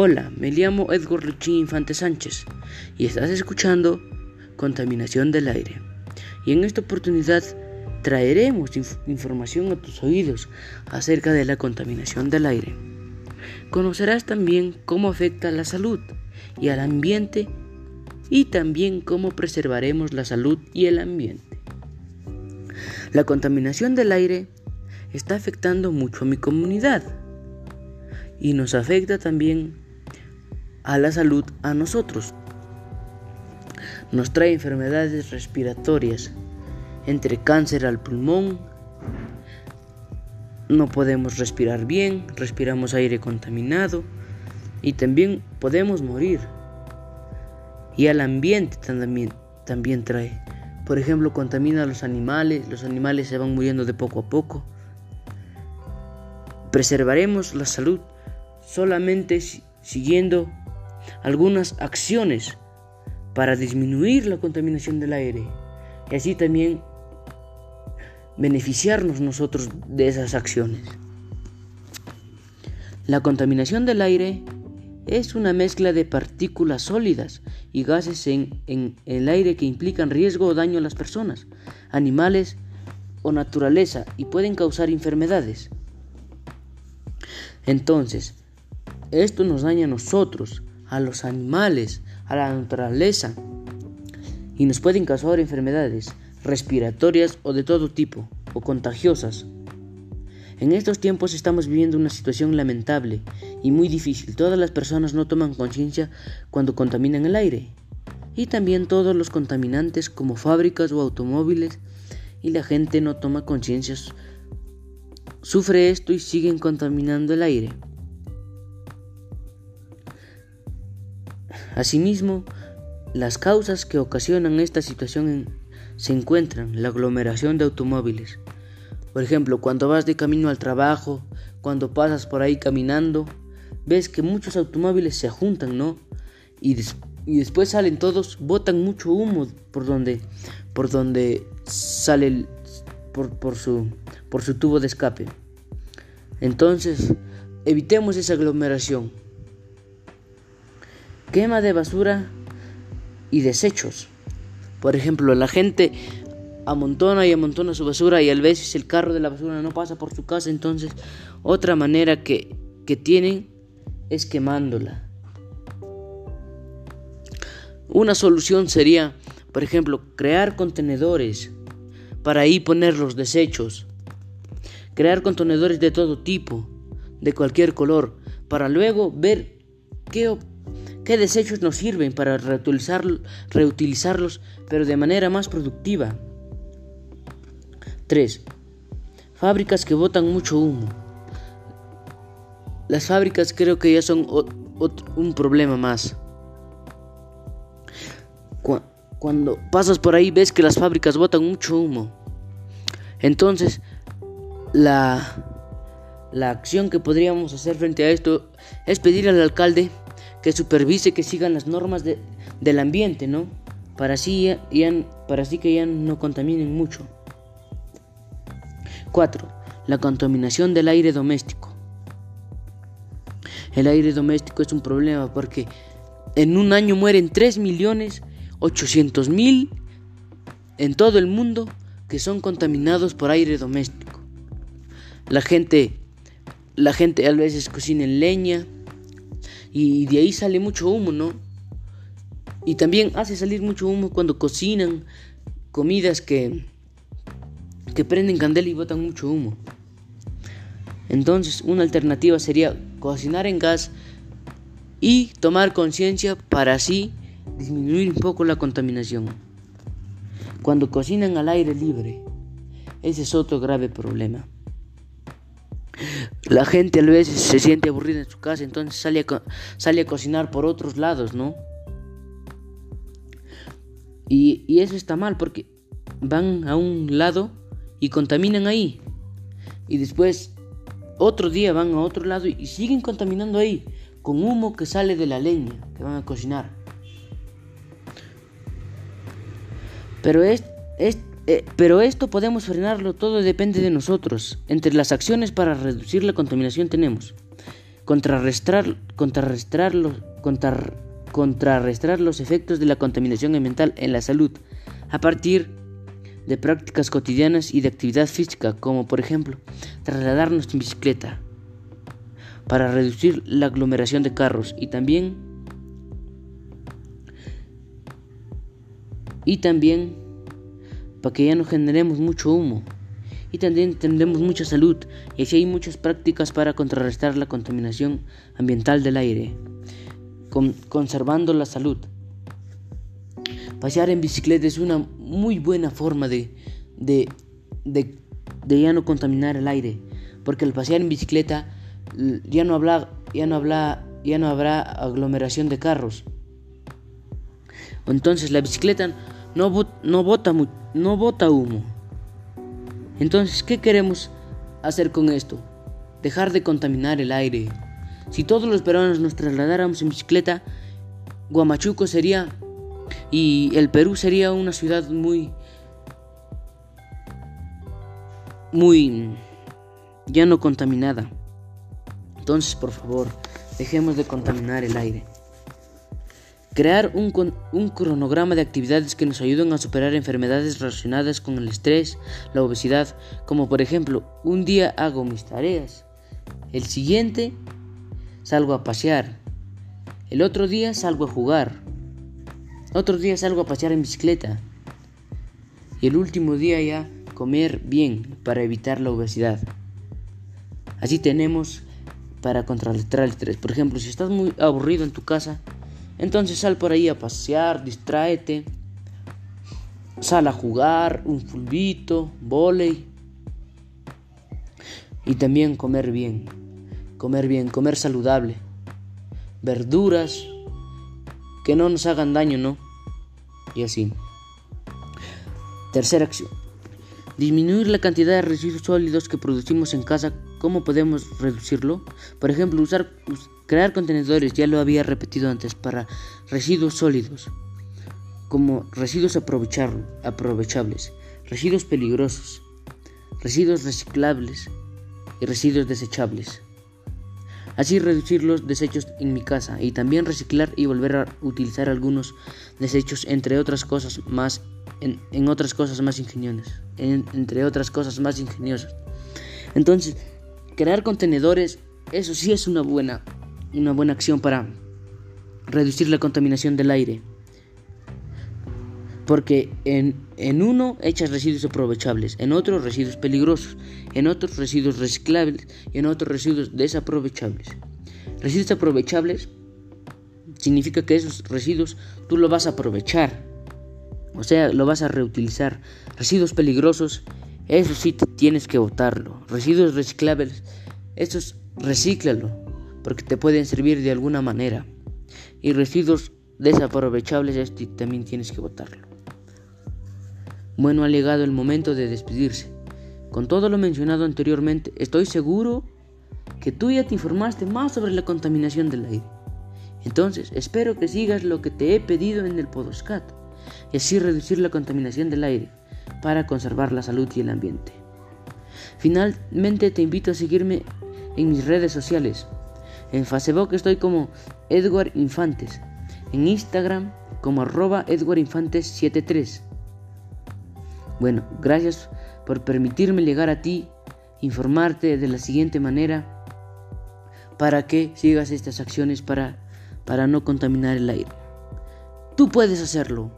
Hola, me llamo Edgar Luchín Infante Sánchez y estás escuchando Contaminación del Aire. Y en esta oportunidad traeremos información a tus oídos acerca de la contaminación del aire. Conocerás también cómo afecta a la salud y al ambiente y también cómo preservaremos la salud y el ambiente. La contaminación del aire está afectando mucho a mi comunidad y nos afecta también a la salud a nosotros. Nos trae enfermedades respiratorias, entre cáncer al pulmón, no podemos respirar bien, respiramos aire contaminado y también podemos morir. Y al ambiente también, también trae. Por ejemplo, contamina a los animales, los animales se van muriendo de poco a poco. Preservaremos la salud solamente siguiendo algunas acciones para disminuir la contaminación del aire y así también beneficiarnos nosotros de esas acciones. La contaminación del aire es una mezcla de partículas sólidas y gases en, en, el aire que implican riesgo o daño a las personas, animales o naturaleza y pueden causar enfermedades. Entonces, esto nos daña a nosotros, a los animales, a la naturaleza y nos pueden causar enfermedades respiratorias o de todo tipo o contagiosas. En estos tiempos estamos viviendo una situación lamentable y muy difícil. Todas las personas no toman conciencia cuando contaminan el aire. Y también todos los contaminantes como fábricas o automóviles y la gente no toma conciencia. Sufre esto y siguen contaminando el aire. Asimismo, las causas que ocasionan esta situación se encuentran la aglomeración de automóviles. Por ejemplo, cuando vas de camino al trabajo, cuando pasas por ahí caminando, ves que muchos automóviles se juntan, ¿no? Y, después salen todos, botan mucho humo por donde, por donde sale por, su, por su tubo de escape. Entonces, evitemos esa aglomeración quema de basura y desechos. Por ejemplo, la gente amontona y amontona su basura y a veces el carro de la basura no pasa por su casa, entonces otra manera que, que tienen es quemándola. Una solución sería, por ejemplo, crear contenedores para ahí poner los desechos. Crear contenedores de todo tipo, de cualquier color, para luego ver qué ¿Qué desechos nos sirven para reutilizar, reutilizarlos, pero de manera más productiva? 3. Fábricas que botan mucho humo. Las fábricas creo que ya son un problema más. Cuando pasas por ahí ves que las fábricas botan mucho humo. Entonces, la, la acción que podríamos hacer frente a esto es pedir al alcalde que supervise que sigan las normas del ambiente, ¿no? Para así, para así que ya no contaminen mucho. 4. La contaminación del aire doméstico. El aire doméstico es un problema porque en un año mueren 3 millones 800 mil en todo el mundo que son contaminados por aire doméstico. La gente, la gente a veces cocina en leña, y de ahí sale mucho humo, ¿no? Y también hace salir mucho humo cuando cocinan comidas que, que prenden candela y botan mucho humo. Entonces, una alternativa sería cocinar en gas y tomar conciencia para así disminuir un poco la contaminación. Cuando cocinan al aire libre, ese es otro grave problema. La gente a veces se siente aburrida en su casa, entonces sale a, sale a cocinar por otros lados, ¿no? Y, y eso está mal porque van a un lado y contaminan ahí. Y después otro día van a otro lado y siguen contaminando ahí con humo que sale de la leña que van a cocinar. Pero es, es, eh, pero esto podemos frenarlo, todo depende de nosotros. Entre las acciones para reducir la contaminación tenemos contrarrestar, contrarrestar, los, contrarrestar los efectos de la contaminación ambiental en la salud a partir de prácticas cotidianas y de actividad física, como por ejemplo trasladarnos en bicicleta para reducir la aglomeración de carros y también y también para que ya no generemos mucho humo y también tendremos mucha salud y así hay muchas prácticas para contrarrestar la contaminación ambiental del aire, conservando la salud. Pasear en bicicleta es una muy buena forma de, de, de, de ya no contaminar el aire, porque al pasear en bicicleta ya no habla, ya no habla, ya no habrá aglomeración de carros. Entonces la bicicleta no, no, bota, no bota humo. Entonces, ¿qué queremos hacer con esto? Dejar de contaminar el aire. Si todos los peruanos nos trasladáramos en bicicleta, Guamachuco sería y el Perú sería una ciudad muy muy ya no contaminada. Entonces, por favor, dejemos de contaminar el aire. Crear un, cronograma de actividades que nos ayuden a superar enfermedades relacionadas con el estrés, la obesidad, como por ejemplo, un día hago mis tareas, el siguiente salgo a pasear, el otro día salgo a jugar, otro día salgo a pasear en bicicleta y el último día ya comer bien para evitar la obesidad. Así tenemos para contrarrestar el estrés. Por ejemplo, si estás muy aburrido en tu casa, entonces sal por ahí a pasear, distráete, sal a jugar, un fulbito, volei. Y también comer bien, comer bien, comer saludable. Verduras que no nos hagan daño, ¿no? Y así. Tercera acción. Disminuir la cantidad de residuos sólidos que producimos en casa. ¿Cómo podemos reducirlo? Por ejemplo, usar Crear contenedores, ya lo había repetido antes, para residuos sólidos, como residuos aprovechables, residuos peligrosos, residuos reciclables y residuos desechables. Así reducir los desechos en mi casa y también reciclar y volver a utilizar algunos desechos entre otras cosas más en, otras cosas más ingeniosas, entre otras cosas más ingeniosas. Entonces, crear contenedores, eso sí es una buena una buena acción para reducir la contaminación del aire. Porque en, en, uno echas residuos aprovechables, en otro residuos peligrosos, en otros residuos reciclables y en otros residuos desaprovechables. Residuos aprovechables significa que esos residuos tú lo vas a aprovechar, o sea, lo vas a reutilizar. Residuos peligrosos, eso sí tienes que botarlo. Residuos reciclables, esos recíclalo, porque te pueden servir de alguna manera. Y residuos desaprovechables, este también tienes que botarlo. Bueno, ha llegado el momento de despedirse. Con todo lo mencionado anteriormente, estoy seguro que tú ya te informaste más sobre la contaminación del aire. Entonces, espero que sigas lo que te he pedido en el Podoscat y así reducir la contaminación del aire para conservar la salud y el ambiente. Finalmente te invito a seguirme en mis redes sociales en Facebook estoy como Edward Infantes. En Instagram como arroba Edward Infantes 73. Bueno, gracias por permitirme llegar a ti, informarte de la siguiente manera para que sigas estas acciones para, para no contaminar el aire. Tú puedes hacerlo.